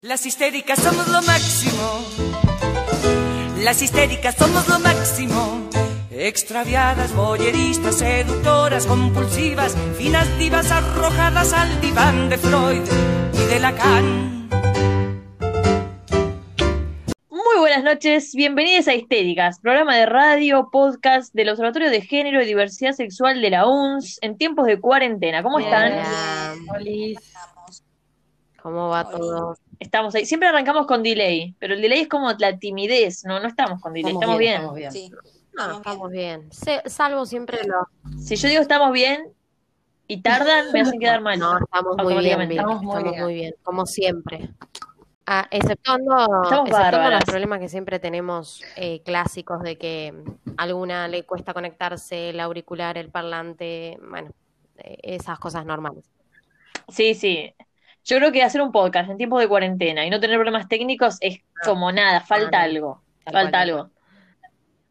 Las histéricas somos lo máximo. Las histéricas somos lo máximo. Extraviadas, boyeristas, seductoras, compulsivas, finas divas arrojadas al diván de Freud y de Lacan. Muy buenas noches, bienvenidos a Histéricas, programa de radio, podcast del Observatorio de Género y Diversidad Sexual de la UNS en tiempos de cuarentena. ¿Cómo están? ¿Cómo va todo? Estamos ahí. Siempre arrancamos con delay, pero el delay es como la timidez, no, no estamos con delay, estamos, bien. Estamos bien. Sí. No, estamos bien. Se- salvo siempre los... Si yo digo estamos bien y tardan, me hacen quedar mal. No, estamos muy bien, Estamos muy estamos bien. muy bien, como siempre. Ah, exceptuando, exceptuando los problemas que siempre tenemos eh, clásicos de que a alguna le cuesta conectarse el auricular, el parlante, bueno, eh, esas cosas normales. Sí, sí. Yo creo que hacer un podcast en tiempos de cuarentena y no tener problemas técnicos es como nada, falta no. algo, Tal falta algo.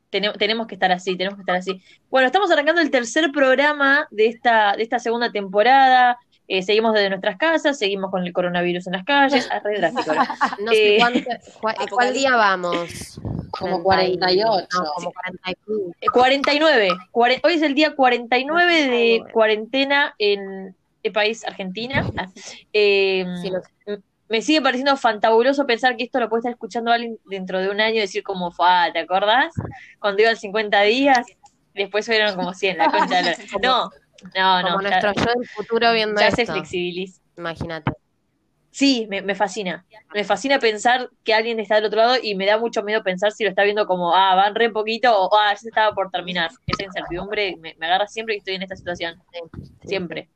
Tene- tenemos que estar así, tenemos que estar así. Bueno, estamos arrancando el tercer programa de esta, de esta segunda temporada. Eh, seguimos desde nuestras casas, seguimos con el coronavirus en las calles. Ah, re drástico ahora. No sé Eh, cuánto- cua- cuál día vamos. Como 30 y- 48. No, como 40 y pico. Eh, 49. Cuare- hoy es el día 49 de 49. cuarentena en el país Argentina. Ah, eh, Sí, no me sigue pareciendo fantabuloso pensar que esto lo puede estar escuchando alguien dentro de un año y decir como, "Fua, ¿te acordás? Cuando iban 50 días, después fueron como 100, la concha de la- No, no, como no, ya, nuestro yo del futuro viendo ya se esto. flexibiliza. Imagínate. Sí, me, me fascina. Me fascina pensar que alguien está del otro lado y me da mucho miedo pensar si lo está viendo como, ah, van re poquito o, ah, ya se estaba por terminar. Esa incertidumbre me, me agarra siempre que estoy en esta situación. Siempre.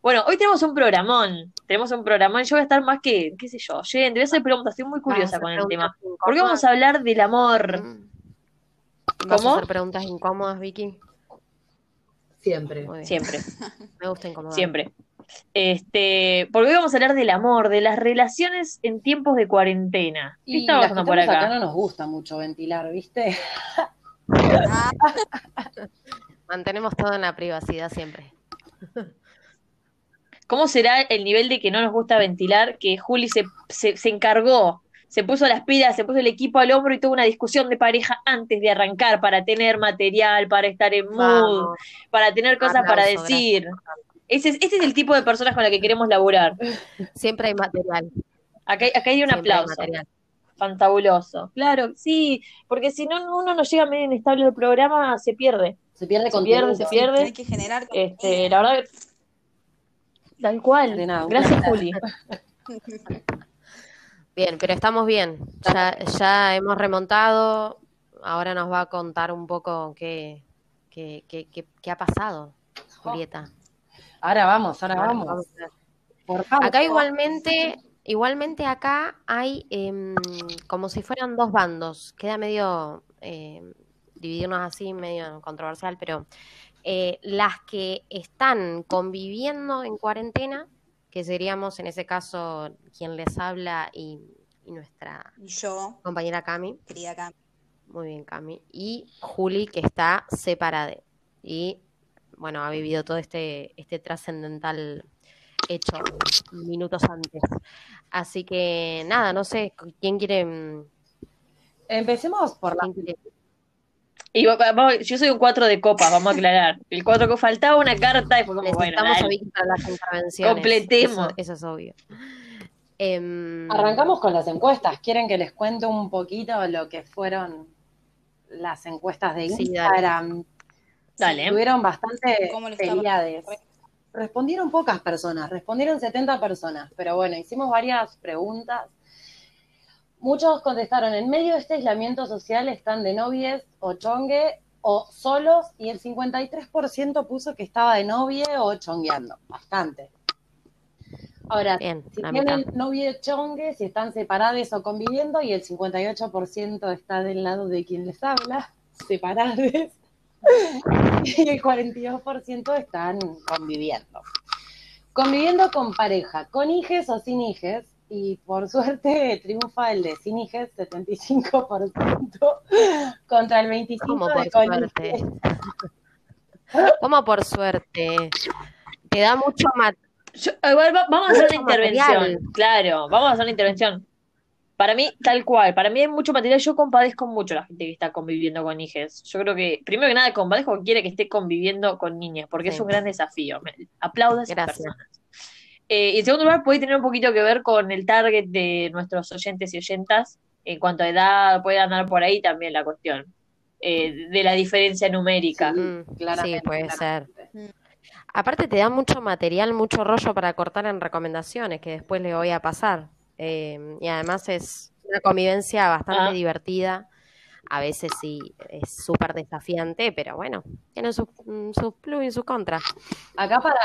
Bueno, hoy tenemos un programón. Tenemos un programón. Yo voy a estar más que, qué sé yo, oyente. Voy a hacer preguntas. Estoy muy curiosa con el tema. preguntas ¿Por qué vamos a hablar del amor? Mm. ¿Vas ¿Cómo? a hacer preguntas incómodas, Vicky? Siempre. Siempre, Me gusta incomodar. siempre. Este, porque hoy vamos a hablar del amor, de las relaciones en tiempos de cuarentena. ¿Qué Y está pasando por acá? acá no nos gusta mucho ventilar, ¿viste? Mantenemos todo en la privacidad siempre. ¿Cómo será el nivel de que no nos gusta ventilar? Que Juli se, se, se encargó, se puso las pilas, se puso el equipo al hombro y tuvo una discusión de pareja antes de arrancar para tener material, para estar en mood, Vamos. para tener cosas para decir. Ese es, ese es el tipo de personas con la que queremos laburar. Siempre hay material. Acá, acá hay un Siempre hay aplauso. material. Fantabuloso. Claro, sí, porque si no uno no llega medio inestable del programa, se pierde. Se pierde Se contenido. pierde, se pierde. hay que generar Este, la verdad, tal cual. Arena, Gracias, Juli. Bien, pero estamos bien. Ya, ya hemos remontado. Ahora nos va a contar un poco qué, qué, qué, qué- qué ha pasado, Julieta. Ahora vamos, ahora Ahora vamos. vamos a- Por favor. Acá igualmente, igualmente acá hay em, como si fueran dos bandos. Queda medio em, dividirnos así, medio controversial, pero eh, las que están conviviendo en cuarentena, que seríamos en ese caso quien les habla y, y nuestra Y yo, compañera Cami, querida Cam. muy bien Cami, y Juli que está separada y bueno, ha vivido todo este, este trascendental hecho minutos antes. Así que nada, no sé, ¿quién quiere? mm, Empecemos por la. Y va- va- vamos- yo soy un 4 de copas, vamos a aclarar. El 4 que faltaba una carta y fue como, bueno, las intervenciones. Completemos. Eso, eso es obvio. Em, Arrancamos con las encuestas. ¿Quieren que les cuente un poquito lo que fueron las encuestas de Sí, dale. Instagram? Dale. Tuvieron bastante ¿Cómo le estaba- felicidades. Respondieron pocas personas, respondieron 70 personas, pero bueno, hicimos varias preguntas. Muchos contestaron, en medio de este aislamiento social están de novies o chongue o solos y el 53% puso que estaba de novie o chongueando, bastante. Ahora, Bien, si tienen novio chongue, si están separados o conviviendo y el 58% está del lado de quien les habla, separados. y el 42% están conviviendo. Conviviendo con pareja, con hijes o sin hijes, y por suerte triunfa el de sin hijes, 75% contra el 25% ¿Cómo de por con suerte? hijes. ¿Cómo por suerte? Te da mucho ma- Yo- igual va- vamos a hacer una Mucho material. intervención. Claro, vamos a hacer una intervención. Para mí, tal cual, para mí hay mucho material. Yo compadezco mucho a la gente que está conviviendo con hijes. Yo creo que, primero que nada, compadezco a quien quiere que esté conviviendo con niñas, porque es un gran desafío. Me, aplaudo a esas Gracias. personas. Eh, y en segundo lugar, puede tener un poquito que ver con el target de nuestros oyentes y oyentas. En cuanto a edad, puede andar por ahí también la cuestión eh, de la diferencia numérica. Sí, Mm, claramente, sí, puede ser. claramente. Aparte te da mucho material, mucho rollo para cortar en recomendaciones, que después le voy a pasar. Eh, y además es una convivencia bastante Ah. divertida. A veces sí es súper desafiante, pero bueno, tiene sus mm, sus plus y sus contras. Acá para,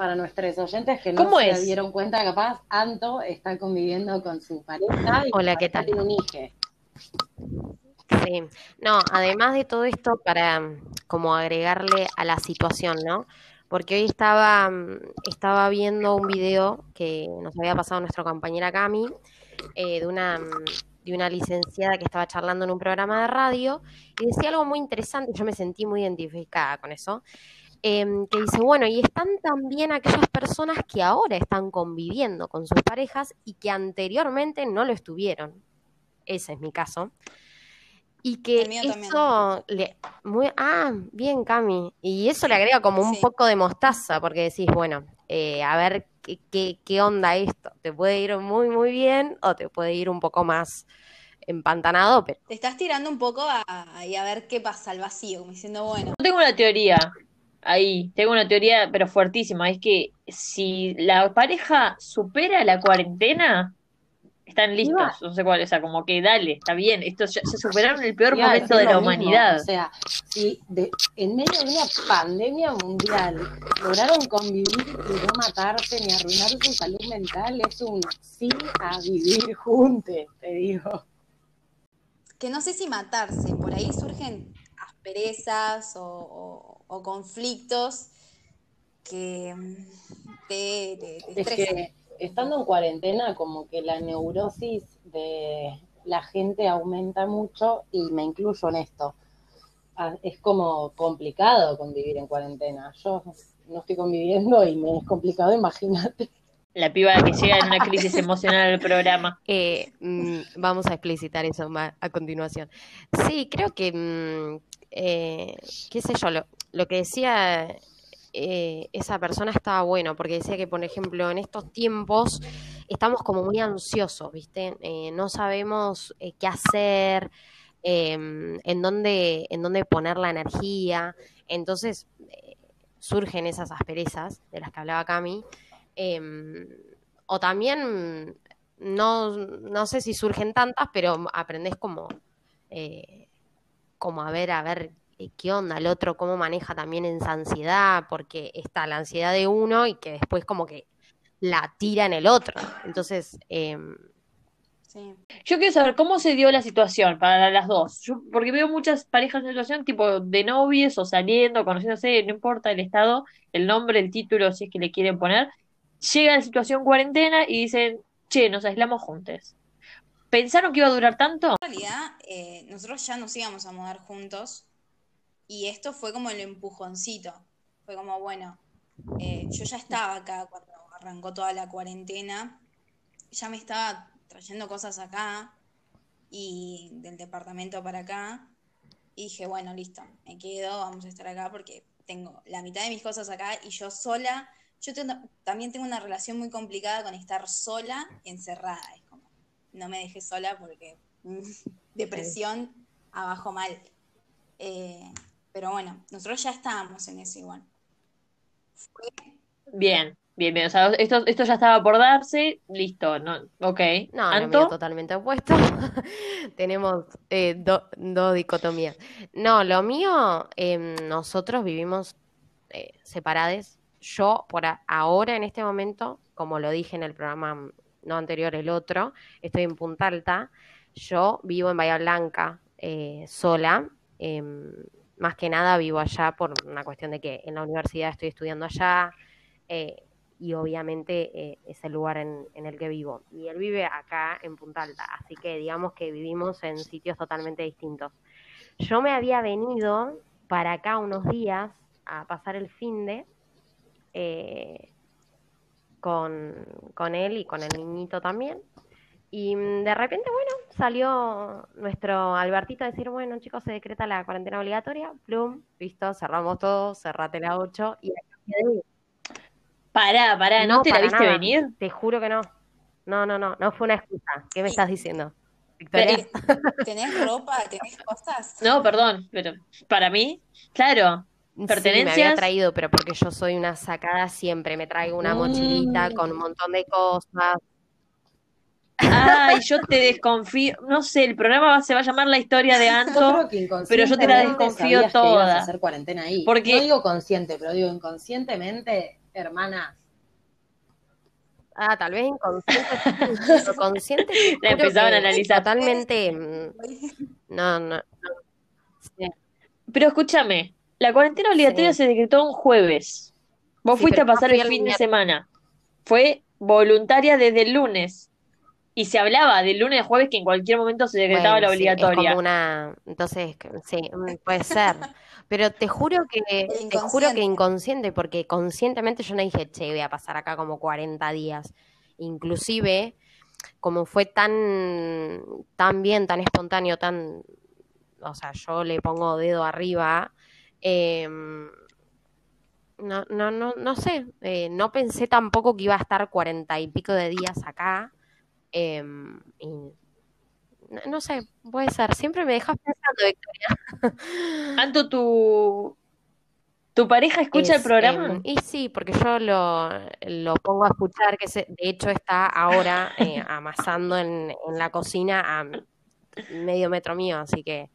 para nuestros oyentes que no ¿Cómo se es? dieron cuenta, capaz, Anto está conviviendo con su pareja y Hola, ¿qué tal? tiene un hijo. Sí, no, además de todo esto, para mm, como agregarle a la situación, ¿no? Porque hoy estaba, mm, estaba viendo un video que nos había pasado nuestra compañera Cami, eh, de una, mm, de una licenciada que estaba charlando en un programa de radio, y decía algo muy interesante, yo me sentí muy identificada con eso, em, que dice, bueno, y están también aquellas personas que ahora están conviviendo con sus parejas y que anteriormente no lo estuvieron. Ese es mi caso. Y que eso le muy ah, bien, Cami. Y eso le agrega como un Sí. poco de mostaza, porque decís, bueno, eh, a ver qué, qué, qué onda esto. Te puede ir muy, muy bien, o te puede ir un poco más empantanado, pero Te estás tirando un poco a, y a ver qué pasa al vacío, como diciendo, bueno, Yo tengo una teoría ahí, tengo una teoría, pero fuertísima, es que si la pareja supera la cuarentena, están listos, no sé cuál, o sea, como que dale, está bien, estos ya se superaron el peor momento de la mismo, humanidad. O sea, si de- en medio de una pandemia mundial lograron convivir y no matarse ni arruinar su salud mental, es un sí a vivir juntos, te digo. que no sé si matarse, por ahí surgen asperezas o, o- o conflictos que mm, te, te- Es que estando en cuarentena, como que la neurosis de la gente aumenta mucho y me incluyo en esto. Ah, Es como complicado convivir en cuarentena. Yo no estoy conviviendo y me es complicado, imagínate. La piba que llega en una crisis emocional al programa. Eh, mm, vamos a explicitar eso ma- a continuación. Sí, creo que, mm, eh, qué sé yo, lo, lo que decía eh, esa persona estaba bueno, porque decía que, por ejemplo, en estos tiempos estamos como muy ansiosos, ¿viste? Eh, no sabemos eh, qué hacer, em, en dónde, en dónde poner la energía. Entonces, surgen esas asperezas de las que hablaba Cami. em, o también no, no sé si surgen tantas, pero aprendes como, como a ver, a ver qué onda el otro, cómo maneja también esa ansiedad, porque está la ansiedad de uno y que después como que la tira en el otro. Entonces, em, Sí. Yo quiero saber cómo se dio la situación para las dos. Yo, porque veo muchas parejas en situación tipo de novios o saliendo, conociéndose, no importa el estado, el nombre, el título, si es que le quieren poner. Llega la situación cuarentena y dicen, che, nos aislamos juntos. ¿Pensaron que iba a durar tanto? En realidad, eh, nosotros ya nos íbamos a mudar juntos y esto fue como el empujoncito. Fue como, bueno, eh, yo ya estaba acá cuando arrancó toda la cuarentena, ya me estaba trayendo cosas acá y del departamento para acá y dije, bueno, listo, me quedo, vamos a estar acá porque tengo la mitad de mis cosas acá y yo sola, yo tengo- también tengo una relación muy complicada con estar sola encerrada, es como, no me dejé sola porque mm, depresión abajo mal. Eh, pero bueno, nosotros ya estábamos en eso igual. Bien, bien, bien. O sea, esto, esto ya estaba por darse, listo, no, ok. no, ¿Anto? totalmente opuesto. Tenemos eh, do- dos dicotomías. No, lo mío, em, nosotros vivimos eh, separados. Yo, por a- ahora, en este momento, como lo dije en el programa mm, no anterior, el otro, estoy en Punta Alta. Yo vivo en Bahía Blanca, eh, sola. Más que nada vivo allá por una cuestión de que en la universidad estoy estudiando allá. eh, y obviamente eh, es el lugar en, en el que vivo. Y él vive acá en Punta Alta, así que digamos que vivimos en sitios totalmente distintos. Yo me había venido para acá unos días a pasar el fin de, con, con él y con el niñito también. Y mm, de repente, bueno, salió nuestro Albertito a decir, bueno, chicos, se decreta la cuarentena obligatoria, plum, listo, cerramos todo, cerrate la 8 y Pará, pará, ¿no, te la viste nada. venir? Te juro que no. No, no, no, no fue una excusa. ¿Qué me estás diciendo? Victoria? Eh, ¿Tenés ropa? ¿Tenés cosas? No, perdón, pero para mí, claro, Sí, me había pertenencias. traído, pero porque yo soy una sacada siempre, me traigo una Mm. mochilita con un montón de cosas. Ay, yo te desconfío. No sé, el programa va- se va a llamar La historia de Yo Anto. creo que pero yo te la desconfío sabías que ibas toda. a hacer cuarentena ahí. Porque- No digo consciente, pero digo inconscientemente, hermana. Ah, tal vez inconsciente, pero consciente. te La empezaban a analizar. Totalmente. mm, No, no, no. Sí. Pero escúchame, la cuarentena obligatoria Sí. se decretó un jueves. Vos Sí, fuiste a pasar fui el fin de semana. Fue voluntaria desde el lunes. Y se hablaba del lunes a jueves que en cualquier momento se decretaba Bueno, la sí, es obligatoria. como una. Entonces, sí, mm, puede ser. Pero te juro que, te juro que inconsciente. inconsciente, porque conscientemente yo no dije, che, voy a pasar acá como 40 días. Inclusive, como fue tan, tan bien, tan espontáneo, tan, o sea, yo le pongo dedo arriba, em, no, no, no, no sé, eh, no pensé tampoco que iba a estar cuarenta y pico de días acá. Y no, no sé, puede ser. Siempre me dejas pensando, Victoria. Anto, tu, tu pareja escucha el programa. em, y sí, porque yo lo, lo pongo a escuchar, que se- de hecho está ahora eh, amasando en, en la cocina a medio metro mío, así que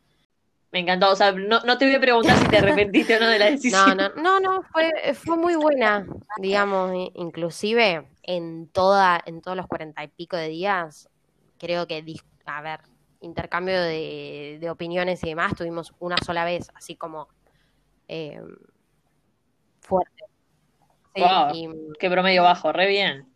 Me encantó. O sea, no, no te voy a preguntar si te arrepentiste o no de la no, decisión. no, no, no, fue, fue muy buena, digamos, inclusive en toda, en todos los cuarenta y pico de días, creo que, a ver, intercambio de, de opiniones y demás tuvimos una sola vez, así como eh, fuerte. Sí, Wow. y- Qué promedio bajo, re bien.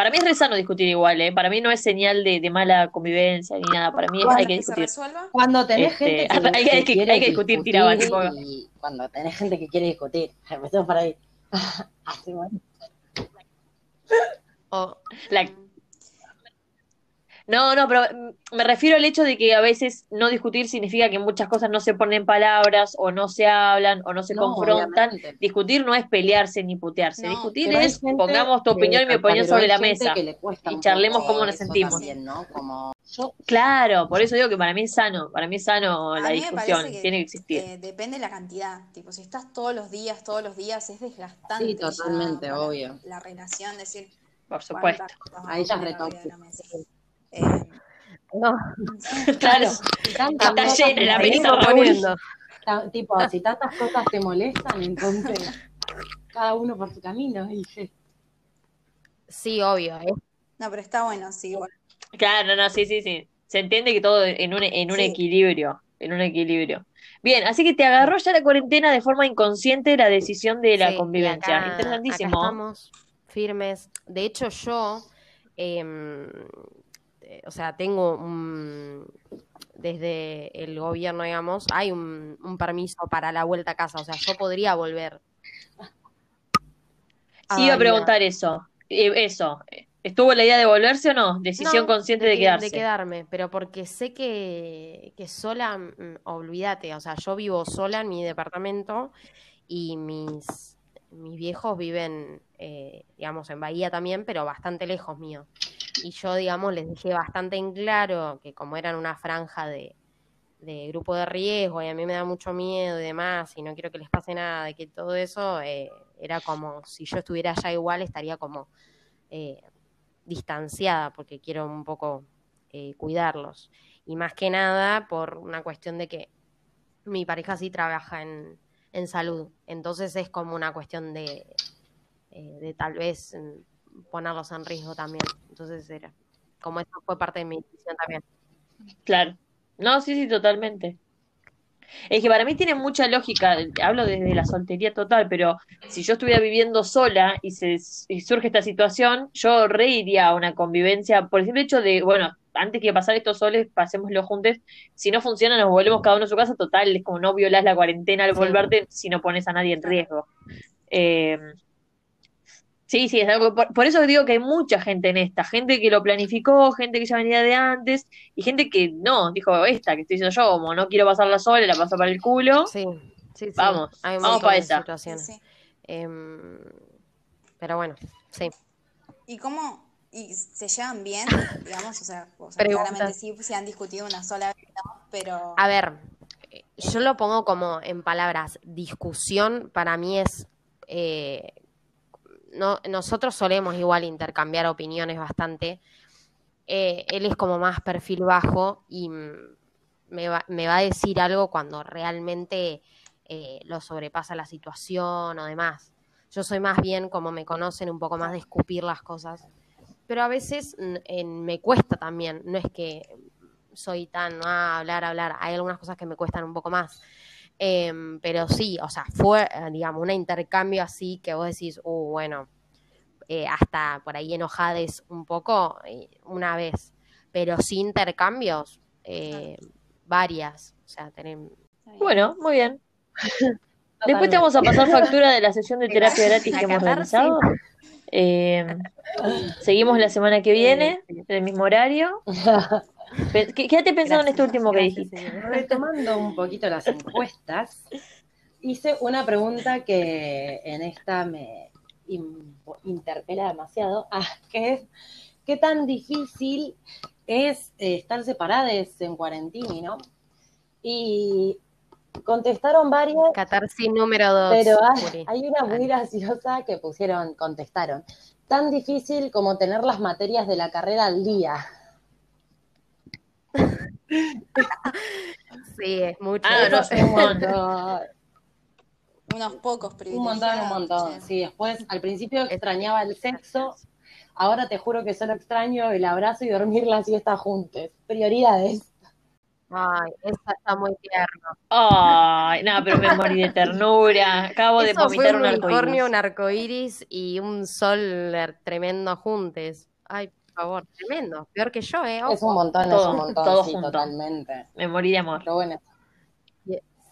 Para mí es re sano discutir igual, ¿eh? Para mí no es señal de, de mala convivencia ni nada. Para mí es- hay que ¿Que se discutir. resuelva? Cuando tenés Este, gente que, hay que- que- quiere hay que discutir, tiraba, tipo. y cuando tenés gente que quiere discutir, empezamos por ahí. Así, bueno. o- La- No, no, pero mm, me refiero al hecho de que a veces no discutir significa que muchas cosas no se ponen palabras, o no se hablan, o no se No, confrontan. obviamente. Discutir no es pelearse ni putearse. No, Discutir es pongamos tu opinión y mi opinión sobre la mesa. y charlemos cómo nos sentimos. también, ¿no? Como yo Claro, por eso digo que para mí es sano, para mí es sano la discusión, que, tiene que existir. eh, depende de la cantidad. Tipo, si estás todos los días, todos los días, es desgastante. Sí, totalmente, obvio. La relación, decir, Por supuesto. Ahí ya es Eh, no, Claro, está llena la mesa, poniendo. tipo, si tantas cosas te molestan, entonces cada uno por su camino, dije. Sí, obvio, ¿eh? no, pero está bueno, sí, igual. Claro, no, sí, sí, sí. Se entiende que todo en un, en un Sí. equilibrio, en un equilibrio. Bien, así que te agarró ya la cuarentena de forma inconsciente la decisión de la Sí, convivencia. acá- Interesantísimo. acá estamos firmes. De hecho, yo, eh, o sea, tengo un, desde el gobierno, digamos, hay un, un permiso para la vuelta a casa. O sea, yo podría volver. Sí, iba a preguntar eso. Eh, eso. ¿Estuvo la idea de volverse o no? Decisión No, consciente de, que- quedarse. De quedarme, pero porque sé que, que sola, mm, olvídate, o sea, yo vivo sola en mi departamento y mis, mis viejos viven, eh, digamos, en Bahía también, pero bastante lejos mío. Y yo, digamos, les dejé bastante en claro que como eran una franja de, de grupo de riesgo y a mí me da mucho miedo y demás, y no quiero que les pase nada, y que todo eso eh, era como, si yo estuviera allá igual, estaría como... eh, distanciada porque quiero un poco eh, cuidarlos. Y más que nada por una cuestión de que mi pareja sí trabaja en, en salud. Entonces es como una cuestión de, de tal vez mm, ponerlos en riesgo también. Entonces era como eso fue parte de mi decisión también. Claro. No, sí, sí, totalmente. Es que para mí tiene mucha lógica, hablo desde la soltería total, pero si yo estuviera viviendo sola y, se, y surge esta situación, yo reiría a una convivencia por el simple hecho de, bueno, antes que pasar estos soles, pasémoslo juntos, si no funciona nos volvemos cada uno a su casa, total, es como no violás la cuarentena al volverte si no pones a nadie en riesgo. Eh, Sí, sí, es algo, por, por eso digo que hay mucha gente en esta, gente que lo planificó, gente que ya venía de antes, y gente que no, dijo esta que estoy diciendo yo, como no quiero pasarla sola, la paso para el culo. Sí, sí, sí. Vamos, Hay vamos para esa. Sí, situaciones. sí. Em, pero bueno, sí. ¿Y cómo y se llevan bien? Digamos, o sea, o sea, Preguntas. claramente sí se han discutido una sola vez, ¿no? pero A ver, yo lo pongo como en palabras. Discusión para mí es. eh, no, nosotros solemos igual intercambiar opiniones bastante. Eh, él es como más perfil bajo y mm, me va, me va a decir algo cuando realmente eh, lo sobrepasa la situación o demás. Yo soy más bien, como me conocen, un poco más de escupir las cosas. Pero a veces en- me cuesta también. No es que soy tan ah, hablar, hablar. Hay algunas cosas que me cuestan un poco más. Em, pero sí, o sea, fue, eh, digamos, un intercambio así que vos decís, uh, bueno, eh, hasta por ahí enojades un poco eh, una vez, pero sí intercambios, eh, varias. O sea, tenem- está bien. Bueno, muy bien. Después te vamos a pasar factura de la sesión de terapia gratis que hemos realizado. Eh, seguimos la semana que viene, en el mismo horario. Pe- ¿Qué- Quédate pensando en esto último que Gracias, dijiste. señora. Retomando un poquito las encuestas, hice una pregunta que en esta me in- interpela demasiado, ah, que es, ¿qué tan difícil es eh, estar separadas en cuarentini, no? Y contestaron varias, Catarsis número dos. pero hay, hay una muy graciosa que pusieron, contestaron, tan difícil como tener las materias de la carrera al día. Sí, es mucho. Ah, no, Eso- Un montón. unos pocos Un privilegiados. montón, un montón. sí. Después al principio extrañaba el sexo, ahora te juro que solo extraño el abrazo y dormir la siesta juntos. Prioridades. Ay, esa está muy tierno. Ay, no, pero me morí de ternura. Acabo de Eso fue vomitar un un unicornio, arcoíris. un arcoíris y un sol tremendo juntos. Ay, por favor, tremendo. Peor que yo, ¿eh? Es Ojo. un montón, es Todo, un montón, todo sí, junto. totalmente. Me morí de amor. Pero bueno.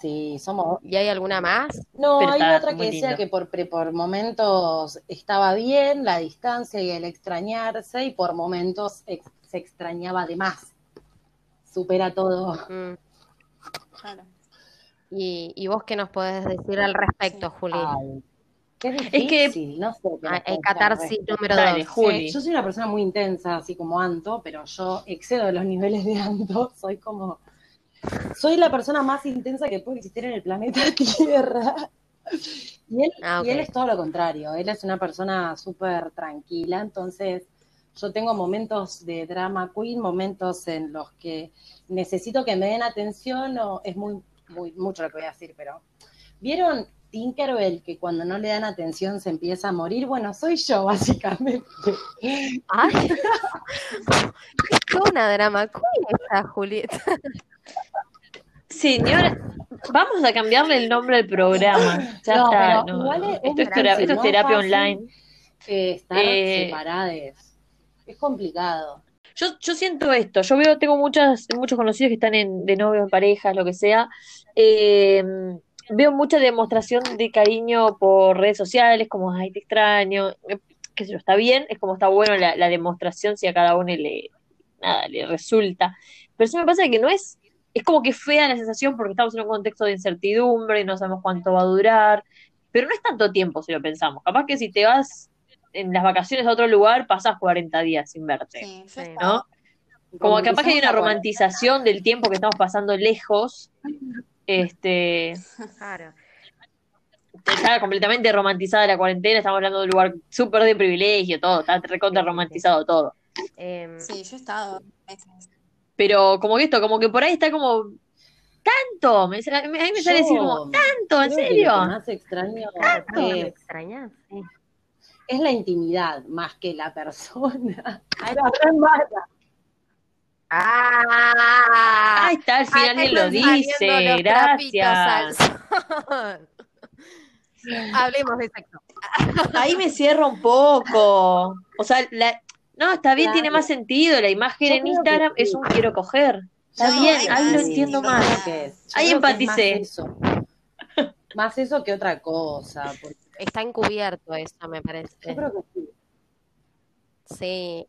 Sí, somos. ¿Y hay alguna más? No, Pero hay otra que decía lindo. que por, pre- por momentos estaba bien, la distancia y el extrañarse, y por momentos ex- se extrañaba de más. Supera todo. Mm. Claro. ¿Y, y vos qué nos podés decir al respecto, Juli? Ay, qué Es que- no sé. qué Ah, catarsis respecto. número Dale, dos. Juli. Eh, yo soy una persona muy intensa, así como Anto, pero yo excedo los niveles de Anto. Soy como. Soy la persona más intensa que puede existir en el planeta Tierra. Y él, Ah, y él ok. es todo lo contrario. Él es una persona súper tranquila. Entonces, yo tengo momentos de drama queen, momentos en los que necesito que me den atención, o es muy, muy mucho lo que voy a decir, pero. ¿Vieron Tinkerbell que cuando no le dan atención se empieza a morir? Bueno, soy yo, básicamente. Ay, una drama esa, Julieta. Señora, vamos a cambiarle el nombre al programa. Ya No, está. no, igual no. es- Esto, es terapia online. eh, estar Eh, separadas. Es complicado. Yo, yo siento esto, yo veo, tengo muchas, muchos conocidos que están en, de novio, en parejas, lo que sea. Eh, veo mucha demostración de cariño por redes sociales, como, ay, te extraño, eh, qué sé yo, está bien, es como está bueno la, la demostración si a cada uno le, nada, le resulta. Pero sí me pasa que no es, es como que fea la sensación porque estamos en un contexto de incertidumbre, no sabemos cuánto va a durar, pero no es tanto tiempo si lo pensamos. Capaz que si te vas en las vacaciones a otro lugar, pasas 40 días sin verte. Sí, ¿no? Como Cuando capaz que hay una romantización del tiempo que estamos pasando lejos, este, Claro. está completamente romantizada la cuarentena, estamos hablando de un lugar súper de privilegio, todo, está recontra romantizado todo. Em, Sí, yo he estado meses. Pero como que esto, como que por ahí está como, tanto, me, a mí me sale decir como, tanto, ¿en creo que Lo serio? que más extraño ¿me es? Sí. es la intimidad más que la persona. Ay, la re mala. Ah, Ahí está, al final alguien lo dice, gracias. Hablemos de sexo. Ahí me cierra un poco. O sea, la... no, está bien, Claro. tiene más sentido. La imagen Yo en que Instagram sí. es un quiero coger. Está No, bien, hay ahí lo entiendo más. Yo Ahí es empaticé. Más eso. Más eso que otra cosa. Porque está encubierto eso, me Yo parece. creo que sí. Sí,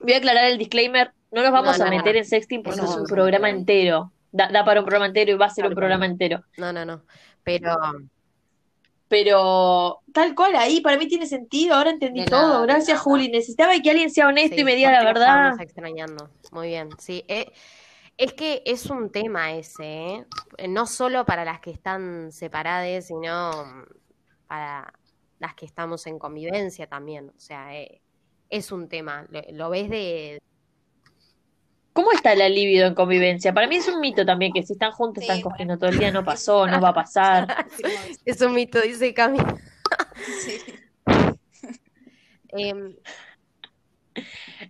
Voy a aclarar el disclaimer. No nos vamos No, a meter no. en sexting porque es un programa entero. Da, da para un programa entero y va a ser un programa entero. no, no, no. Pero Pero tal cual, ahí para mí tiene sentido. Ahora entendí De todo. nada, Gracias. Juli. Necesitaba que alguien sea honesto sí, y me diga la verdad. estábamos extrañando. Muy bien, sí. Eh, es que es un tema ese, ¿eh? No solo para las que están separadas, sino para las que estamos en convivencia también. O sea, eh, es un tema. Lo, lo ves de... ¿Cómo está la libido en convivencia? Para mí es un mito también que si están juntos Sí, están bueno. cogiendo todo el día, no pasó, no va a pasar. Es un mito, dice Cami. Sí. Em,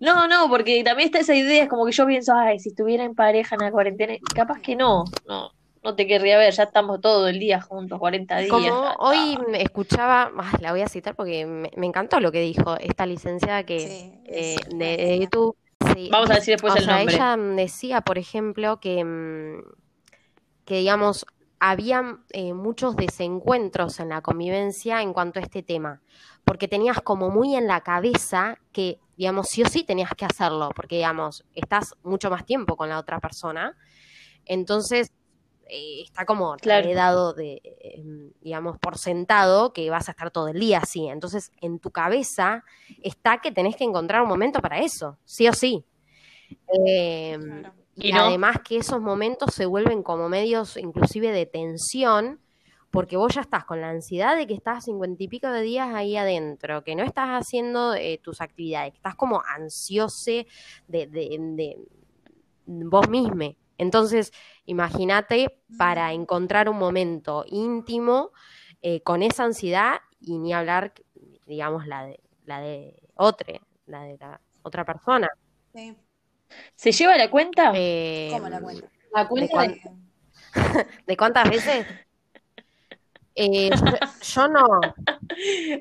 No, no, porque también está esa idea, es como que yo pienso, ay, si estuviera en pareja en la cuarentena, capaz que no, no, no te querría ver, ya estamos todo el día juntos, 40 días. Como hoy escuchaba, ah, la voy a citar porque me, me encantó lo que dijo esta licenciada que Sí, eh, de, de. YouTube. sí, Vamos a decir después o el sea, nombre. ella decía, por ejemplo, que, mm, que digamos, había eh, muchos desencuentros en la convivencia en cuanto a este tema, porque tenías como muy en la cabeza que, digamos, sí o sí tenías que hacerlo, porque, digamos, estás mucho más tiempo con la otra persona, entonces eh, está como Claro. dado de, eh, digamos, por sentado que vas a estar todo el día así, entonces en tu cabeza está que tenés que encontrar un momento para eso, sí o sí. Eh, Claro. y Y no. además que esos momentos se vuelven como medios inclusive de tensión, porque vos ya estás con la ansiedad de que estás cincuenta y pico de días ahí adentro, que no estás haciendo eh, tus actividades, que estás como ansiose de, de, de vos mismo. Entonces, imagínate para encontrar un momento íntimo eh, con esa ansiedad y ni hablar, digamos, la de, la de otra, la de la otra persona. Sí. ¿Se lleva la cuenta? Eh, ¿Cómo la cuenta? La cuenta cuán- de, ¿De cuántas veces? Eh, yo, yo no.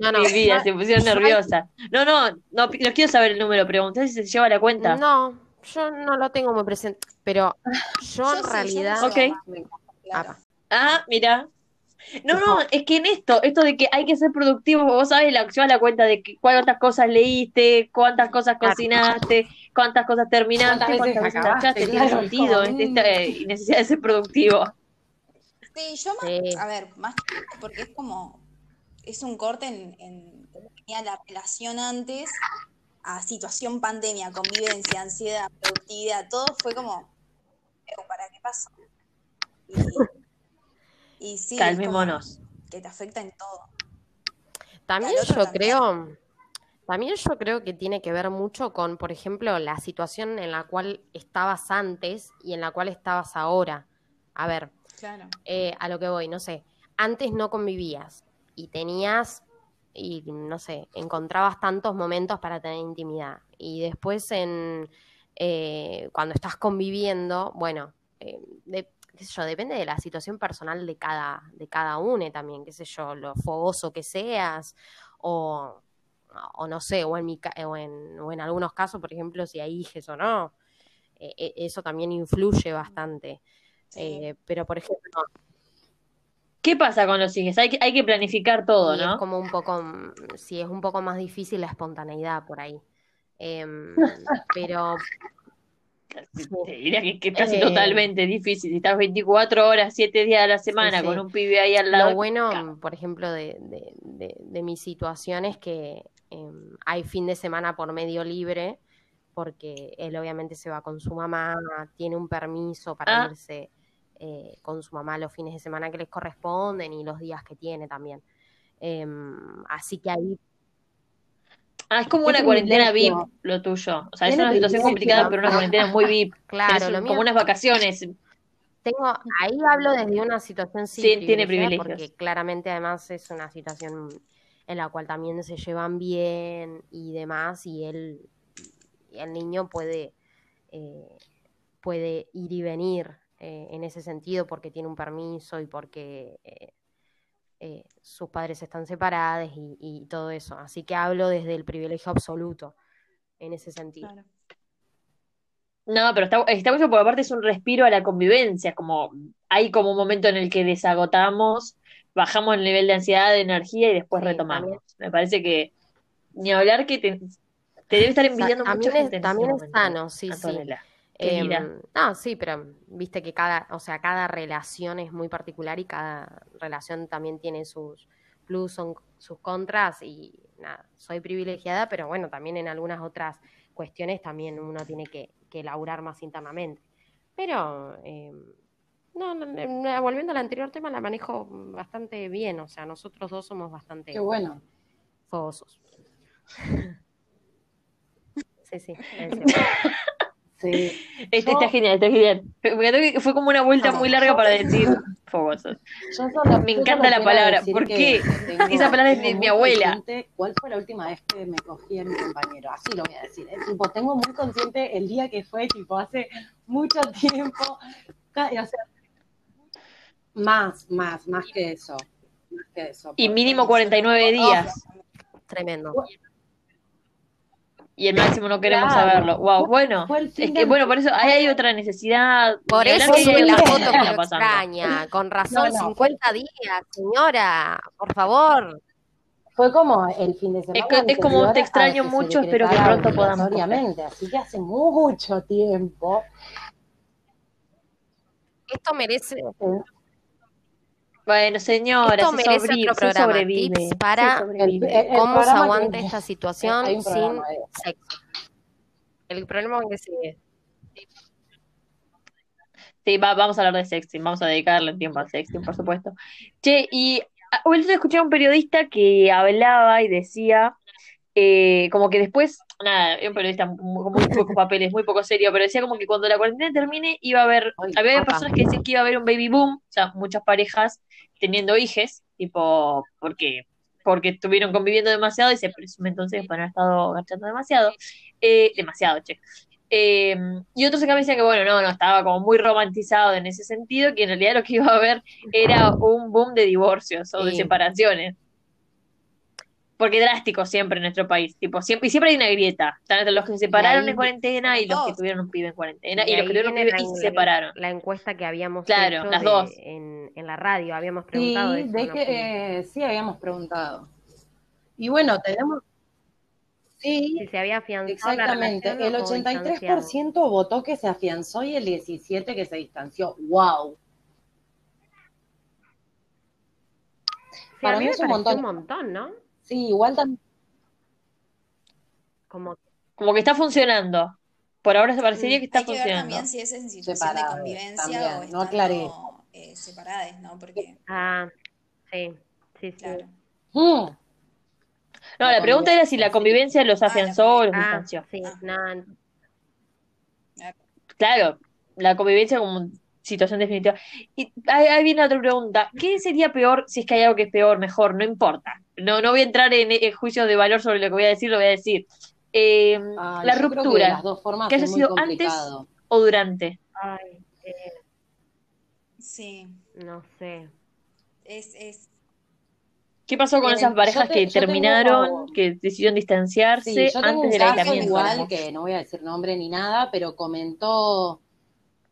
No, no. Mi vida, se pusieron nerviosa. No, no, no, no quiero saber el número, pregunté si se lleva la cuenta. No, yo no lo tengo muy presente. Pero yo Yo en sí, yo realidad. no claro. Ah, mira. No, no, es que en esto, esto de que hay que ser productivo, vos sabés, la, llevas la cuenta de que cuántas cosas leíste, cuántas cosas cocinaste, cuántas cosas terminaste, ¿Cuántas cuántas veces acabaste? tachaste, tiene Claro, sentido, como, en esta eh, necesidad de ser productivo. Sí, yo más, Sí. a ver, más porque es como, es un corte en, en cómo tenía la relación antes a situación pandemia, convivencia, ansiedad, productividad, todo fue como, "Pero, ¿para qué pasó? Y, y sí, Calmémonos. que te afecta en todo. También yo también. creo. También yo creo que tiene que ver mucho con, por ejemplo, la situación en la cual estabas antes y en la cual estabas ahora. A ver, Claro. eh, a lo que voy, no sé, antes no convivías y tenías, y no sé, encontrabas tantos momentos para tener intimidad. Y después en eh, cuando estás conviviendo, bueno, eh, de- qué sé yo, depende de la situación personal de cada, de cada uno también, qué sé yo, lo fogoso que seas, o, o no sé, o en, mi, o en, o en algunos casos, por ejemplo, si hay hijes o no, eh, eh, eso también influye bastante. Sí. Eh, pero, por ejemplo, ¿Qué pasa con los hijos? Hay que, hay que planificar todo, ¿no? es como un poco, mm, sí, es un poco más difícil la espontaneidad por ahí. Em, pero Te diría que, que casi Eh, totalmente difícil. Si estás 24 horas, 7 días a la semana sí. con un pibe ahí al lado. lo bueno, ca- por ejemplo, de, de, de- de mi situación es que em, hay fin de semana por medio libre, porque él obviamente se va con su mamá, tiene un permiso para Ah. irse eh, con su mamá los fines de semana que les corresponden y los días que tiene también. Em, así que ahí Ah, es como una cuarentena VIP lo tuyo. O sea, es una situación complicada, pero una cuarentena muy VIP. Claro, lo como unas vacaciones. Tengo, ahí hablo desde una situación sí, Sí, tiene privilegiada, privilegios. porque claramente además es una situación en la cual también se llevan bien y demás, y él, y el niño puede, eh, puede ir y venir eh, en ese sentido porque tiene un permiso y porque eh, eh, sus padres están separados y, y todo eso. Así que hablo desde el privilegio absoluto en ese sentido. Claro. No, pero está, está bueno porque aparte es un respiro a la convivencia. Como hay como un momento en el que desagotamos, bajamos el nivel de ansiedad, de energía y después Sí, retomamos. también. Me parece que ni hablar que te, te debe estar envidiando Sa- mucha también es- gente en también es sano, sí, sí. Querida. no, sí, pero viste que cada, o sea, cada relación es muy particular y cada relación también tiene sus plus, son, sus contras y nada, soy privilegiada, pero bueno, también en algunas otras cuestiones también uno tiene que, que elaborar más internamente. Pero, em, no, no, no, volviendo al anterior tema, la manejo bastante bien, o sea, nosotros dos somos bastante Qué bueno. fogosos. Sí, sí. Sí. Este Yo- está genial, está genial. Fue como una vuelta No, muy larga para decir fogosos. Solo- Me encanta la palabra. ¿Por qué? tengo- Esa palabra es de mi abuela. consciente ¿Cuál fue la última vez que me cogí a mi compañero? Así lo voy a decir. ¿eh? Tipo, tengo muy consciente el día que fue, tipo, hace mucho tiempo. Ca- o sea, más, más, más que eso. Más que eso. Y mínimo no sé. 49 días. Tremendo. Y el máximo no queremos Claro. saberlo. Wow, bueno. Es que bueno, por eso ahí hay otra necesidad. Por eso que hay la foto que lo extraña. Con razón, No, no. 50 días, señora. Por favor. Fue como el fin de semana. Es que- es como te extraño mucho, espero que pronto podamos obligatoriamente, Así que hace mucho tiempo. Esto merece, Bueno, señora, esto se, merece sobrevive, otro programa. sobrevive. Tips para sobrevive. El- el cómo se aguanta que- esta situación sin sexo. El problema que sigue. Sí, va- vamos a hablar de sexting, vamos a dedicarle tiempo al sexting, por supuesto. Che, y ah, hoy escuché a un periodista que hablaba y decía, eh, como que después, nada, un periodista muy, con muy pocos papeles, muy poco serio, pero decía como que cuando la cuarentena termine iba a haber, Ay, había personas que decían que iba a haber un baby boom, o sea, muchas parejas teniendo hijes, tipo, porque porque estuvieron conviviendo demasiado y se presume entonces que han estado gastando demasiado, eh, demasiado, che. Eh, y otros acá me decían que, bueno, no, no, estaba como muy romantizado en ese sentido, que en realidad lo que iba a haber era un boom de divorcios o de separaciones. Porque drástico siempre en nuestro país, tipo, siempre, y siempre hay una grieta. Están entre los que se separaron ahí- en cuarentena y los que tuvieron un pibe en cuarentena, Y y, los que tuvieron un pibe la- y se separaron. La encuesta que habíamos Claro, hecho las de- dos. En, en la radio, habíamos Sí, preguntado eso, de ¿no? que, eh, sí habíamos preguntado. Y bueno, tenemos. Sí, si se había afianzado la exactamente. relación El o 83% votó que se afianzó y el 17% que se distanció. ¡Wow! Sí, Para a mí mí me es un montón. un montón, ¿no? Sí, igual también. Como Como que está funcionando. Por ahora se parecería que está Hay que ver funcionando. también si es en situación de convivencia también, o no estando aclaré. eh, separadas, ¿no? Porque, Ah, sí, sí, sí. claro. Mm, No, La la pregunta era si la convivencia los Ah, la afianzó o los Ah, sí, Ah. no, Claro, la convivencia como situación definitiva. Y ahí, ahí viene otra pregunta. ¿Qué sería peor si es que hay algo que es peor, mejor? No importa. No, no voy a entrar en, en juicios de valor sobre lo que voy a decir, lo voy a decir. Eh, ay, la que ruptura, las dos formas que haya sido antes o durante. ay, eh, Sí, no sé. es, es, ¿Qué pasó con Eh, esas parejas te- que tengo- terminaron, que decidieron distanciarse Sí, yo tengo antes un del aislamiento? igual que no voy a decir nombre ni nada, pero comentó,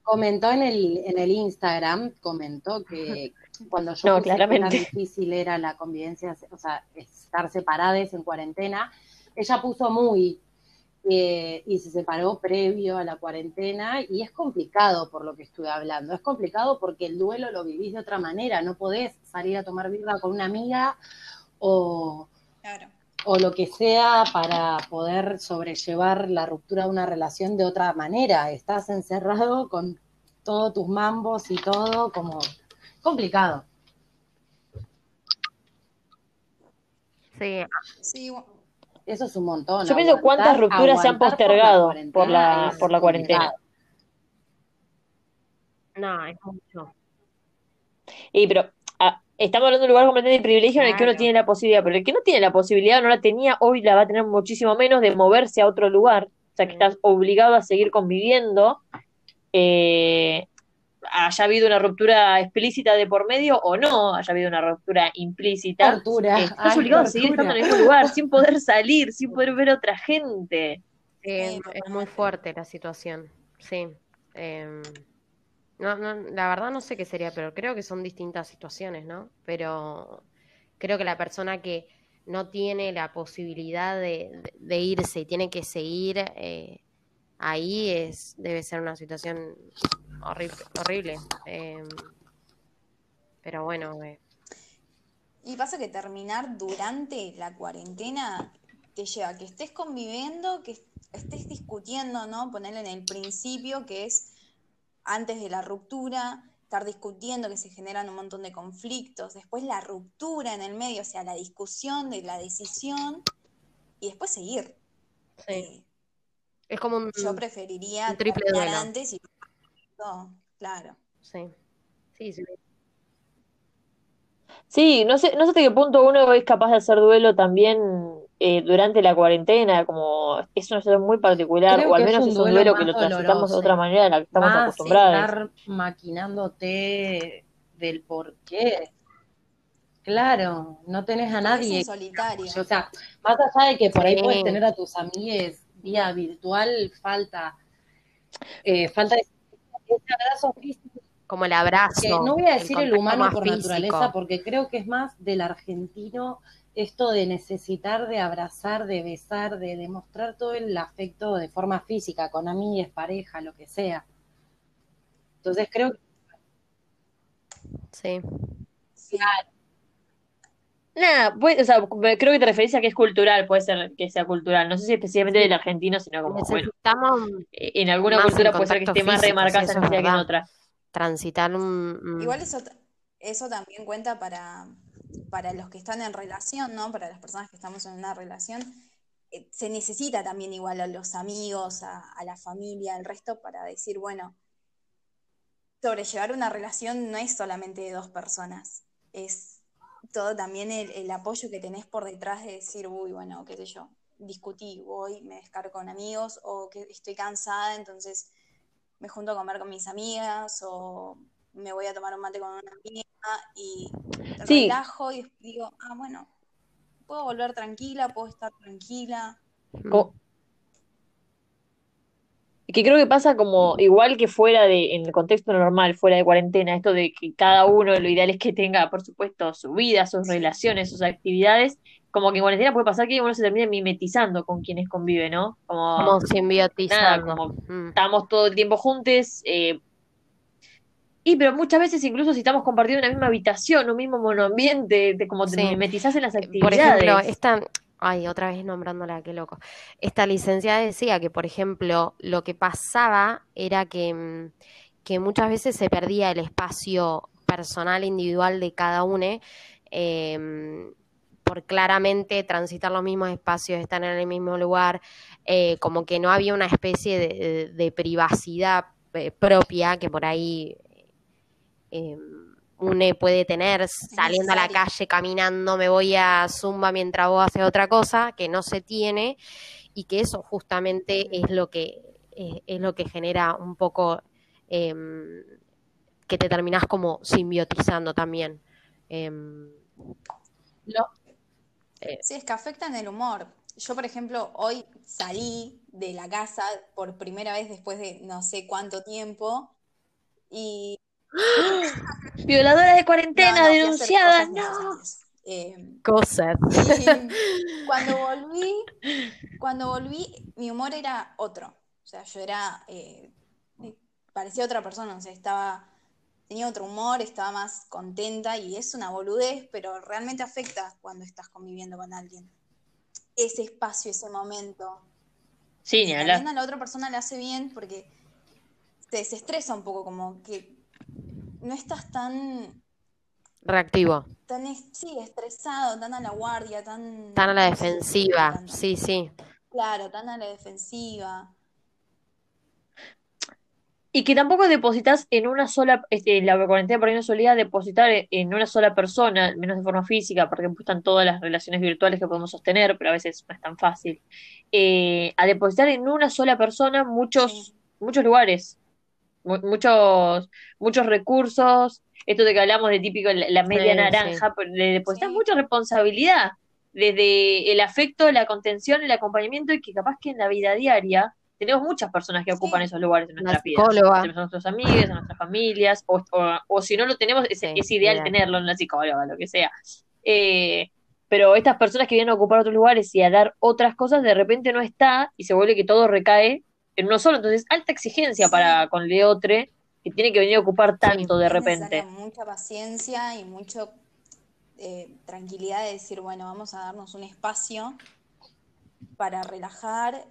comentó en el, en el Instagram, comentó que cuando yo No, que claramente. tan difícil era la convivencia, o sea, estar separadas en cuarentena, ella puso muy eh, y se separó previo a la cuarentena y es complicado por lo que estuve hablando, es complicado porque el duelo lo vivís de otra manera, no podés salir a tomar birra con una amiga o claro. O lo que sea para poder sobrellevar la ruptura de una relación de otra manera. Estás encerrado con todos tus mambos y todo como complicado. Sí, Sí, Eso es un montón. Yo pienso cuántas rupturas se han postergado por la, por la cuarentena. no, es mucho. Y pero estamos hablando de un lugar completamente de privilegio en el que uno tiene la posibilidad, pero el que no tiene la posibilidad, no la tenía, hoy la va a tener muchísimo menos de moverse a otro lugar. O sea, que estás obligado a seguir conviviendo. Eh, haya habido una ruptura explícita de por medio o no, haya habido una ruptura implícita. Tortura. eh, estás Ay, obligado a seguir estando en el mismo lugar, sin poder salir, sin poder ver a otra gente. Sí, Sí, es muy fuerte la situación. Sí. No, no, la verdad no sé qué sería, pero creo que son distintas situaciones, ¿no? Pero creo que la persona que no tiene la posibilidad de irse y tiene que seguir eh, ahí es debe ser una situación horrible, horrible. Eh, pero bueno, eh, Y pasa que terminar durante la cuarentena te lleva a que estés conviviendo, que estés discutiendo, ¿no? Ponerle en el principio, que es antes de la ruptura, estar discutiendo, que se generan un montón de conflictos, después la ruptura en el medio, o sea, la discusión de la decisión, y después seguir. sí. Eh, Es como un, yo preferiría un triple duelo. antes y no, claro. sí. Sí, sí. Sí, no sé, no sé hasta qué punto uno es capaz de hacer duelo también eh, durante la cuarentena, como es una situación muy particular, Creo o al es menos un es un duelo que lo transitamos de otra manera a la que estamos Más acostumbrados. estar maquinándote del por qué. Claro, no tenés a Es nadie. en solitario. O sea, más allá de que por ahí Sí. puedes tener a tus amigues vía virtual, falta, eh, falta ese ese abrazo físico. Como el abrazo. Que no voy a decir el humano por físico. naturaleza, porque creo que es más del argentino esto de necesitar de abrazar, de besar, de demostrar todo el afecto de forma física, con amigues, pareja, lo que sea. Entonces creo que Sí. Sí. Nada, pues, o sea, creo que te referís a que es cultural, puede ser que sea cultural. No sé si específicamente del argentino, sino como, bueno, Necesitamos eh, en alguna cultura puede ser que esté más remarcada esa necesidad que en otra. transitar un... Igual eso, eso también cuenta para, para los que están en relación, ¿no? Para las personas que estamos en una relación. Eh, se necesita también igual a los amigos, a, la familia, al resto, para decir, bueno, sobrellevar una relación no es solamente de dos personas, es todo también el, el apoyo que tenés por detrás de decir, uy, bueno, qué sé yo, discutí, voy, me descargo con amigos, o que estoy cansada, entonces me junto a comer con mis amigas, o me voy a tomar un mate con una amiga y Sí. relajo y digo, ah, bueno, puedo volver tranquila, puedo estar tranquila. Como- que creo que pasa como igual que fuera de, en el contexto normal, fuera de cuarentena, esto de que cada uno lo ideal es que tenga, por supuesto, su vida, sus relaciones, sus actividades, como que en cuarentena puede pasar que uno se termine mimetizando con quienes convive, ¿no? Como, como simbiotizando. nada, como Mm. estamos todo el tiempo juntos, eh, y pero muchas veces incluso si estamos compartiendo una misma habitación, un mismo monoambiente, te, como te Sí. en las Por actividades. ejemplo, esta, ay, otra vez nombrándola, qué loco. Esta licenciada decía que, por ejemplo, lo que pasaba era que, mm, que muchas veces se perdía el espacio personal individual de cada uno eh, por claramente transitar los mismos espacios, estar en el mismo lugar, eh, como que no había una especie de, de- de privacidad eh, propia que por ahí eh, uno puede tener saliendo a la calle, caminando, me voy a Zumba mientras vos haces otra cosa, que no se tiene, y que eso justamente es lo que, eh, es lo que genera un poco em, que te terminás como simbiotizando también. Em, lo- Sí, es que afectan el humor. Yo, por ejemplo, hoy salí de la casa por primera vez después de no sé cuánto tiempo y Violadora de no, cuarentena, no, fui a hacer denunciada, cosas no. Eh, cosas. y cuando volví, cuando volví, mi humor era otro. O sea, yo era, eh, parecía otra persona, o sea, estaba, tenía otro humor, estaba más contenta y es una boludez, pero realmente afecta cuando estás conviviendo con alguien. Ese espacio, ese momento. Sí, ni hablar. a la otra persona le hace bien porque te desestresa un poco, como que no estás tan, Reactivo. tan sí, estresado, tan a la guardia, tan... Tan a la defensiva. Sí, sí. Claro, tan a la defensiva. Y que tampoco depositas en una sola, este, la cuarentena por ahí no solía depositar en- una sola persona, menos de forma física, porque están todas las relaciones virtuales que podemos sostener, pero a veces no es tan fácil. Eh, a depositar en una sola persona muchos, Sí. muchos lugares, muchos, muchos recursos, esto de que hablamos de típico la, media Sí, naranja, pero le depositas Sí. mucha responsabilidad, desde el afecto, la contención, el acompañamiento, y que capaz que en la vida diaria tenemos muchas personas que ocupan Sí. esos lugares en psicóloga. Tenemos a nuestros amigos, a nuestras familias, o, o- o si no lo tenemos, es, Sí, es ideal ideal. tenerlo en la psicóloga, lo que sea. Eh, pero estas personas que vienen a ocupar otros lugares y a dar otras cosas, de repente no está y se vuelve que todo recae en uno solo. Entonces, alta exigencia Sí. para con Leotre, que tiene que venir a ocupar tanto de repente. mucha paciencia y mucha tranquilidad de decir, bueno, vamos a darnos un espacio para relajar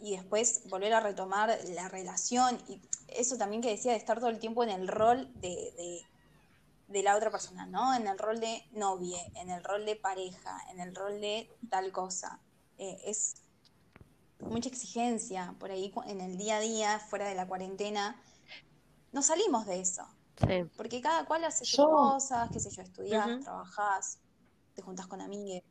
y después volver a retomar la relación. Y eso también que decía de estar todo el tiempo en el rol de, de, de la otra persona, ¿no? En el rol de novia, en el rol de pareja, en el rol de tal cosa. Eh, es mucha exigencia por ahí en el día a día, fuera de la cuarentena. No salimos de eso. Sí. Porque cada cual hace sus cosas, qué sé yo, estudiás, trabajás, te juntás con amigues.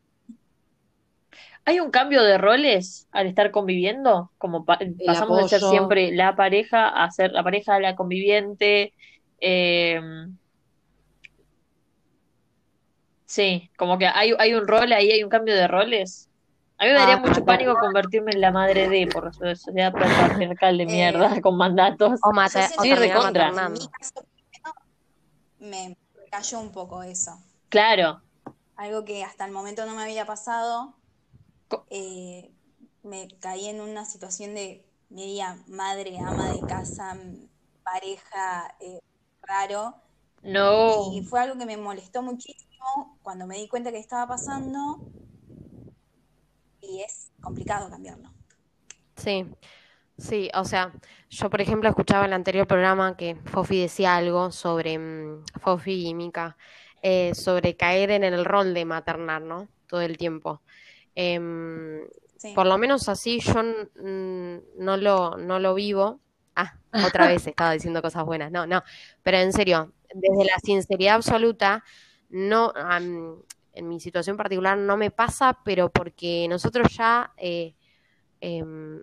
¿Hay un cambio de roles al estar conviviendo? Como pa- pasamos de ser siempre la pareja a ser la pareja, la conviviente. eh, sí, como que hay, hay un rol ahí, hay un cambio de roles. A mí me daría Ah, mucho pánico convertirme en la madre de, por la sociedad patriarcal de Eh, mierda, con mandatos. O, o Sí, recontra. en mi caso primero, me cayó un poco eso. Claro, Algo que hasta el momento no me había pasado. Eh, me caí en una situación de media madre, ama de casa, pareja, eh, raro. no. Y fue algo que me molestó muchísimo cuando me di cuenta que estaba pasando. Y es complicado cambiarlo. Sí, sí, o sea, yo por ejemplo escuchaba el anterior programa que Fofi decía algo sobre, mm, Fofi y Mika, eh, sobre caer en el rol de maternar, ¿no? Todo el tiempo. Em, Sí. por lo menos así yo mm, no lo, no lo vivo. Ah, otra vez estaba diciendo cosas buenas. No, no, pero en serio, desde la sinceridad absoluta, no, am, en mi situación particular no me pasa, pero porque nosotros ya, eh, em,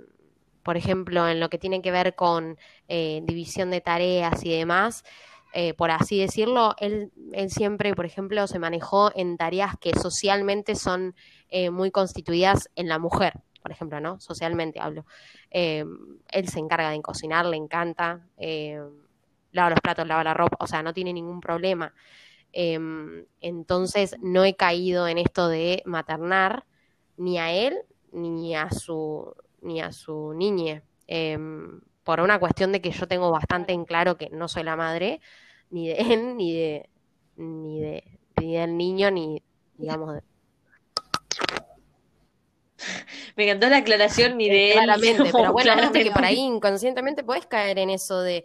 por ejemplo, en lo que tiene que ver con eh, división de tareas y demás, eh, por así decirlo, él, él siempre, por ejemplo, se manejó en tareas que socialmente son eh, muy constituidas en la mujer, por ejemplo, ¿no? Socialmente hablo. Eh, él se encarga de cocinar, le encanta, eh, lava los platos, lava la ropa, o sea, no tiene ningún problema. Eh, entonces, no he caído en esto de maternar ni a él ni a su, ni a su niñe. Eh, por una cuestión de que yo tengo bastante en claro que no soy la madre ni de él, ni de, ni de, ni del niño, ni digamos de, Me encantó la aclaración ni de él. Claramente, pero bueno, claramente que por ahí inconscientemente podés caer en eso de,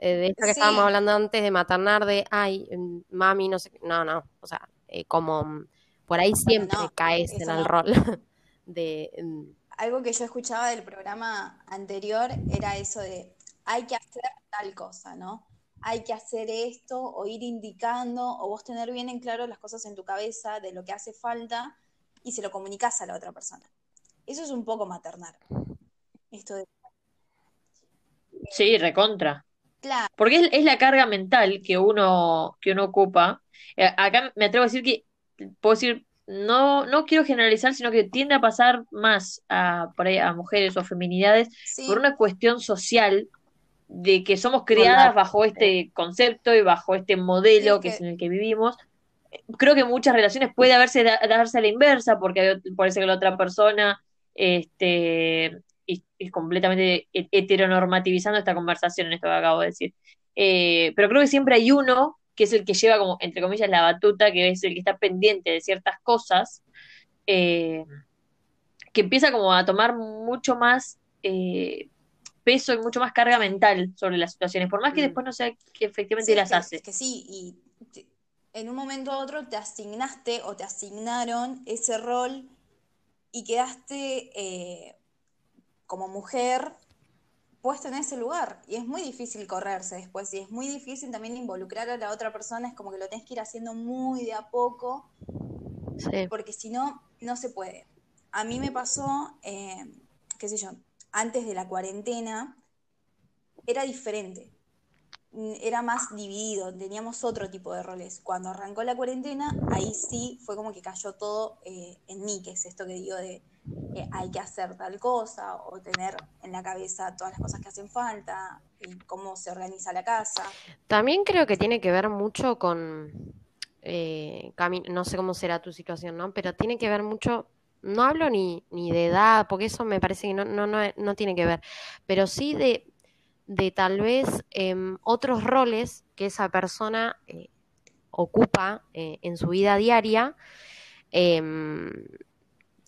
eh, de esto que Sí. estábamos hablando antes de maternar, de, ay, mm, mami, no sé, qué". no, no, o sea, eh, como mm, por ahí siempre no, caes en el no. rol de, mm, Algo que yo escuchaba del programa anterior era eso de hay que hacer tal cosa, ¿no? Hay que hacer esto o ir indicando o vos tener bien en claro las cosas en tu cabeza de lo que hace falta y se lo comunicas a la otra persona. Eso es un poco maternar. Esto de, Sí, recontra. Claro, Porque es, es la carga mental que uno, que uno ocupa. Eh, acá me atrevo a decir que, puedo decir, no, no quiero generalizar, sino que tiende a pasar más a, por ahí, a mujeres o feminidades sí, por una cuestión social de que somos criadas bajo este concepto y bajo este modelo Sí, que es en el que vivimos. Creo que muchas relaciones puede haberse da- darse a la inversa, porque parece que la otra persona este, es, completamente he- heteronormativizando esta conversación en esto que acabo de decir. Eh, pero creo que siempre hay uno que es el que lleva como, entre comillas, la batuta, que es el que está pendiente de ciertas cosas, eh, que empieza como a tomar mucho más eh, peso y mucho más carga mental sobre las situaciones, por más que Mm. después no sea que efectivamente Sí, las que, hace. es que sí, y te- en un momento u otro te asignaste o te asignaron ese rol y quedaste como mujer puesta en ese lugar. Y es muy difícil correrse después, y es muy difícil también involucrar a la otra persona, es como que lo tenés que ir haciendo muy de a poco, sí, porque si no, no se puede. A mí me pasó, eh, qué sé yo, antes de la cuarentena, era diferente era más dividido, teníamos otro tipo de roles. Cuando arrancó la cuarentena, ahí sí fue como que cayó todo eh, en mí, que es esto que digo de eh, hay que hacer tal cosa o tener en la cabeza todas las cosas que hacen falta y cómo se organiza la casa. También creo que tiene que ver mucho con, eh, no sé cómo será tu situación, ¿no? Pero tiene que ver mucho, no hablo ni, ni de edad, porque eso me parece que no, no, no, no tiene que ver, pero sí de, de tal vez em, otros roles que esa persona eh, ocupa en su vida diaria em,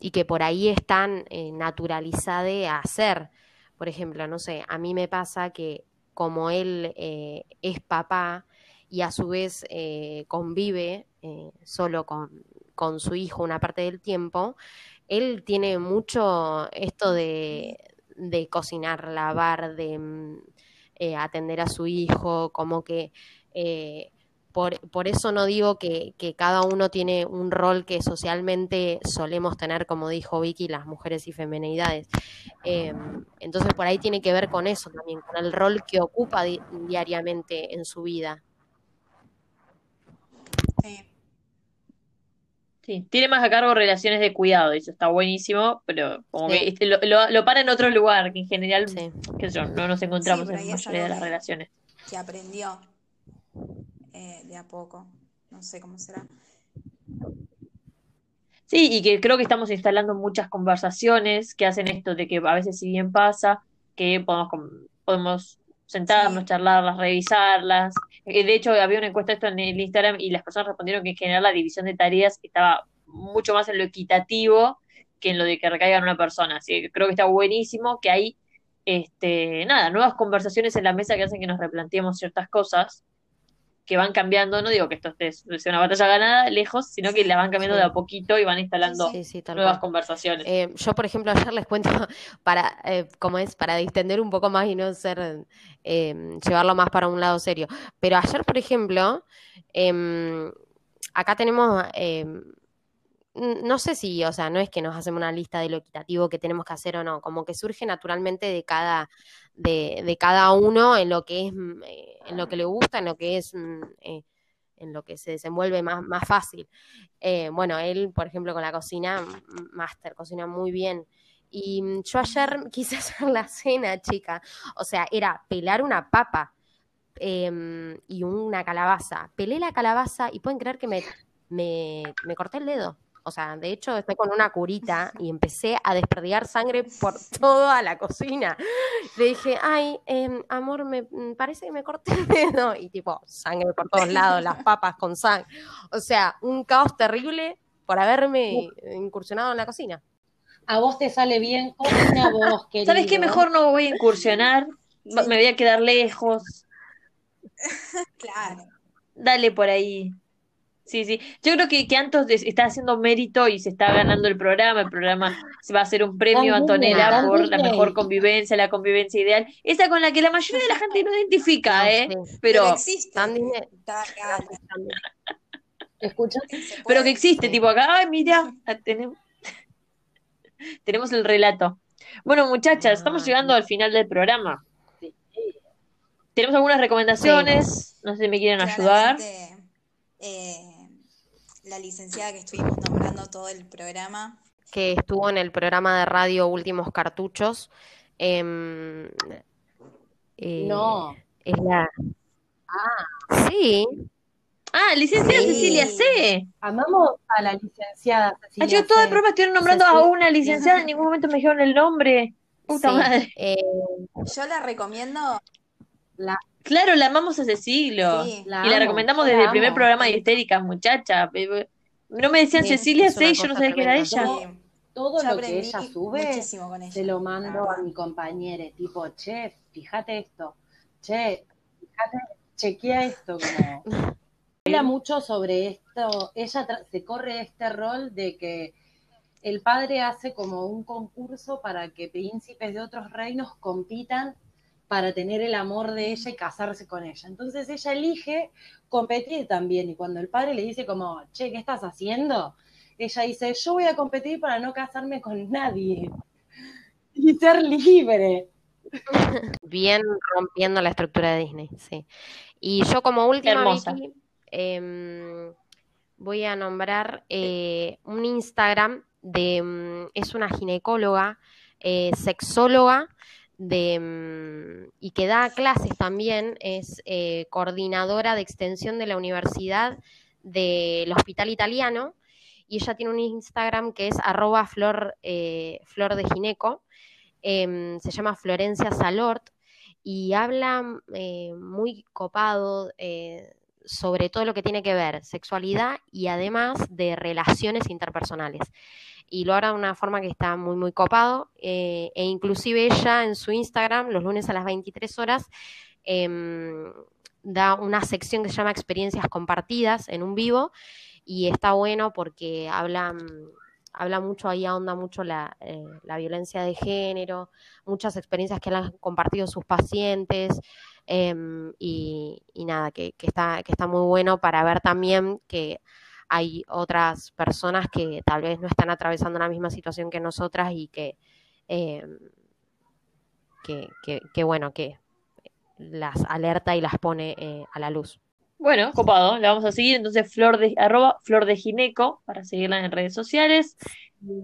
y que por ahí están eh, naturalizadas a hacer. Por ejemplo, no sé, a mí me pasa que como él eh, es papá y a su vez eh, convive eh, solo con, con su hijo una parte del tiempo, él tiene mucho esto de, de cocinar, lavar, de mm, eh, atender a su hijo, como que por, por eso no digo que, que cada uno tiene un rol que socialmente solemos tener, como dijo Vicky, las mujeres y femenidades. Eh, entonces por ahí tiene que ver con eso también, con el rol que ocupa di- diariamente en su vida. Sí. Sí, tiene más a cargo relaciones de cuidado, eso está buenísimo, pero como Sí. que este, lo, lo, lo para en otro lugar, que en general, Sí. qué sé yo, no nos encontramos en la mayoría de las que- relaciones. que aprendió eh, de a poco. No sé cómo será. Sí, y que creo que estamos instalando muchas conversaciones que hacen esto de que a veces si bien pasa, que podemos, podemos sentarnos, Sí. charlarlas, revisarlas. Eh, De hecho, había una encuesta esto en el Instagram y las personas respondieron que en general la división de tareas estaba mucho más en lo equitativo que en lo de que recaiga en una persona. Así que creo que está buenísimo que hay, este, nada, nuevas conversaciones en la mesa que hacen que nos replanteemos ciertas cosas que van cambiando, no digo que esto sea una batalla ganada lejos, sino que la van cambiando Sí. de a poquito y van instalando Sí, sí, tal nuevas cual. conversaciones. Eh, yo, por ejemplo, ayer les cuento para, eh, como es, para distender un poco más y no ser, eh, llevarlo más para un lado serio. Pero ayer, por ejemplo, em, acá tenemos, em, no sé si, o sea, no es que nos hacemos una lista de lo equitativo que tenemos que hacer o no, como que surge naturalmente de cada, de, de cada uno en lo que es, mm, eh, en lo que le gusta, en lo que es, mm, eh, en lo que se desenvuelve más, más fácil. Eh, bueno, él, por ejemplo, con la cocina, máster, cocina muy bien. Y mm, yo ayer quise hacer la cena, chica. O sea, era pelar una papa em, y una calabaza. Pelé la calabaza y pueden creer que me, me, me corté el dedo. O sea, de hecho, estoy con una curita y empecé a desperdigar sangre por toda la cocina. Le dije, ay, em, amor, me mm, parece que me corté el dedo. Y tipo, sangre por todos lados, las papas con sangre. O sea, un caos terrible por haberme incursionado en la cocina. A vos te sale bien cocina vos, querido. ¿Sabes qué? Mejor no voy a incursionar, Sí. me voy a quedar lejos. Claro. Dale por ahí. Sí, sí. Yo creo que, que Antos está haciendo mérito y se está ganando el programa. El programa se va a hacer un premio Antonella por la mejor convivencia, la convivencia ideal. Esa con la que la mayoría de la gente no identifica, ¿eh? Pero, existe. Tan Disney- Está real, Escucha, se pero que existe, tipo acá, ay, mira, ah, tenemos, tenemos el relato. Bueno, muchachas, estamos Ah, llegando al final del programa. Sí. Tenemos algunas recomendaciones, no sé si me quieren ayudar. Eh, la licenciada que estuvimos nombrando todo el programa. que estuvo en el programa de radio Últimos Cartuchos. em, eh, no. Es la. Sí, Ah, licenciada Sí. Cecilia C. Amamos a la licenciada Ah, Cecilia chicos, todo el programa estuvieron nombrando a una licenciada, en ningún momento me dijeron el nombre. Puta sí. madre. eh, Yo la recomiendo. La, Claro, la amamos hace siglos. Sí. la y la amo, recomendamos desde la el primer amo. programa de Histéricas, muchacha. No me decían Sí, Cecilia es una C y yo no sabía que era ella. Sí, Todo lo que ella sube muchísimo con ella. se lo mando a mi compañera, tipo, che, fíjate esto, che, fíjate, chequea esto, como habla mucho sobre esto, ella tra- se corre este rol de que el padre hace como un concurso para que príncipes de otros reinos compitan para tener el amor de ella y casarse con ella. Entonces ella elige competir también y cuando el padre le dice como, che, ¿qué estás haciendo? Ella dice, yo voy a competir para no casarme con nadie y ser libre. bien rompiendo la estructura de Disney, sí. Y yo como última, Hermosa. Vicky, em, voy a nombrar eh, un Instagram de, mm, es una ginecóloga, eh, sexóloga, mm, y que da clases también, es eh, coordinadora de extensión de la Universidad del Hospital Italiano, y ella tiene un Instagram que es arroba flor, eh, de gineco, em, se llama Florencia Salort, y habla eh, muy copado sobre todo lo que tiene que ver sexualidad y además de relaciones interpersonales. Y lo hará de una forma que está muy, muy copado. eh, e inclusive ella en su Instagram, los lunes a las 23 horas, em, da una sección que se llama Experiencias Compartidas en un vivo. Y está bueno porque habla, mm, habla mucho, ahí ahonda mucho la, eh, la violencia de género, muchas experiencias que han compartido sus pacientes. em, y, nada, que, está, que está muy bueno para ver también que hay otras personas que tal vez no están atravesando la misma situación que nosotras y que, eh, que, que- que, bueno, que las alerta y las pone eh, a la luz. Bueno, copado, la vamos a seguir. Entonces, flor de, arroba flor de gineco para seguirla en redes sociales.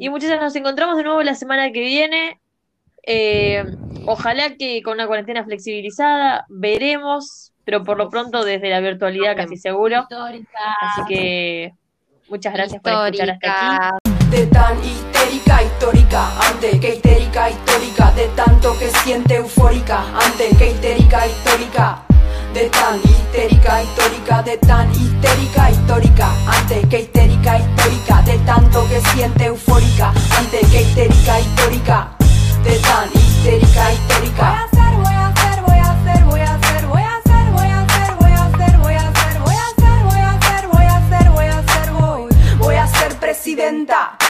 Y muchachas, nos encontramos de nuevo la semana que viene. Eh, ojalá que con una cuarentena flexibilizada, veremos, pero por lo pronto desde la virtualidad casi seguro. Histórica. Así que muchas gracias por escuchar hasta aquí. De tan histérica, histórica, ante que histérica, histórica, de tanto que siente eufórica, ante que histérica, histórica, de tan histérica, histórica, de tan histérica, histórica, antes que histérica, histórica, de tanto que siente eufórica, antes que histérica, histórica, de tan histérica, histórica. presidenta.